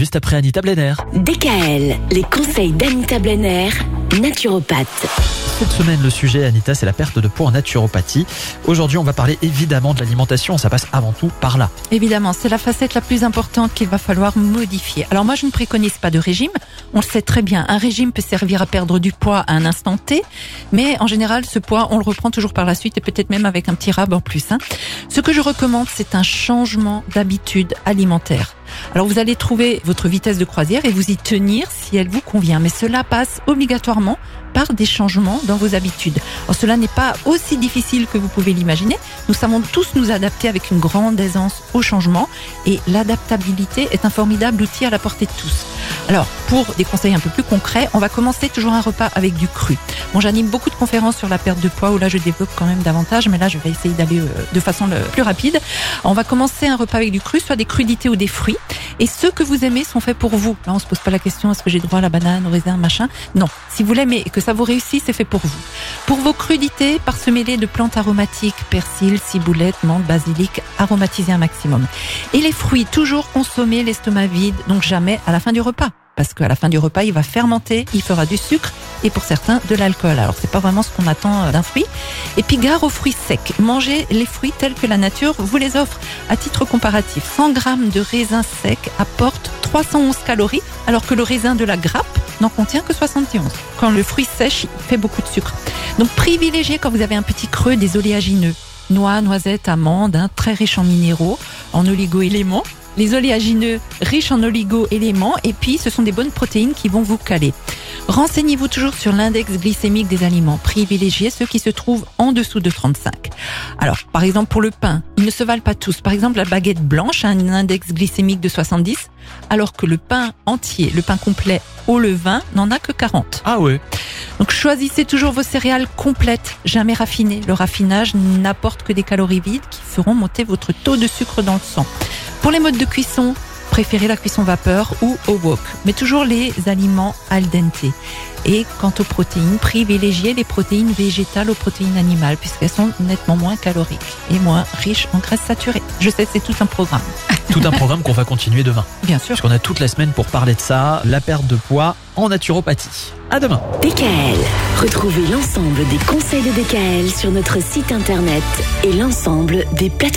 juste après Anita Blenner. DKL, les conseils d'Anita Blenner, naturopathe. Cette semaine, le sujet, Anita, c'est la perte de poids en naturopathie. Aujourd'hui, on va parler évidemment de l'alimentation. Ça passe avant tout par là. Évidemment, c'est la facette la plus importante qu'il va falloir modifier. Alors moi, je ne préconise pas de régime. On le sait très bien. Un régime peut servir à perdre du poids à un instant T, mais en général, ce poids, on le reprend toujours par la suite et peut-être même avec un petit rab en plus. Hein. Ce que je recommande, c'est un changement d'habitude alimentaire. Alors vous allez trouver votre vitesse de croisière et vous y tenir si elle vous convient. Mais cela passe obligatoirement par des changements dans vos habitudes. Alors, cela n'est pas aussi difficile que vous pouvez l'imaginer. Nous savons tous nous adapter avec une grande aisance au changement et l'adaptabilité est un formidable outil à la portée de tous. Alors, pour des conseils un peu plus concrets, on va commencer toujours un repas avec du cru. Bon, j'anime beaucoup de conférences sur la perte de poids où là je développe quand même davantage, mais là je vais essayer d'aller euh, de façon plus rapide. On va commencer un repas avec du cru, soit des crudités ou des fruits. Et ceux que vous aimez sont faits pour vous. Là, on se pose pas la question est-ce que j'ai droit à la banane, au raisin, machin? Non. Si vous l'aimez et que ça vous réussit, c'est fait pour vous. Pour vos crudités, parsemez-les de plantes aromatiques, persil, ciboulette, menthe, basilic, aromatisez un maximum. Et les fruits, toujours consommer l'estomac vide, donc jamais à la fin du repas parce qu'à la fin du repas, il va fermenter, il fera du sucre et pour certains de l'alcool. Alors c'est pas vraiment ce qu'on attend euh, d'un fruit. Et puis gare aux fruits secs. Mangez les fruits tels que la nature vous les offre. À titre comparatif, 100 grammes de raisin sec apporte 311 calories, alors que le raisin de la grappe n'en contient que 71. Quand le fruit sèche, il fait beaucoup de sucre. Donc privilégiez quand vous avez un petit creux des oléagineux. Noix, noisettes, amandes, hein, très riches en minéraux, en oligo-éléments les oléagineux riches en oligo-éléments et puis ce sont des bonnes protéines qui vont vous caler. Renseignez-vous toujours sur l'index glycémique des aliments. Privilégiez ceux qui se trouvent en dessous de 35. Alors, par exemple, pour le pain, ils ne se valent pas tous. Par exemple, la baguette blanche a un index glycémique de 70, alors que le pain entier, le pain complet au levain, n'en a que 40. Ah ouais Donc choisissez toujours vos céréales complètes, jamais raffinées. Le raffinage n'apporte que des calories vides qui feront monter votre taux de sucre dans le sang. Pour les modes de cuisson, préférez la cuisson vapeur ou au wok, mais toujours les aliments al dente. Et quant aux protéines, privilégiez les protéines végétales aux protéines animales, puisqu'elles sont nettement moins caloriques et moins riches en graisses saturées. Je sais, c'est tout un programme. Tout un programme qu'on va continuer demain. Bien sûr. Parce qu'on a toute la semaine pour parler de ça, la perte de poids en naturopathie. À demain. DKL. Retrouvez l'ensemble des conseils de DKL sur notre site internet et l'ensemble des plateformes.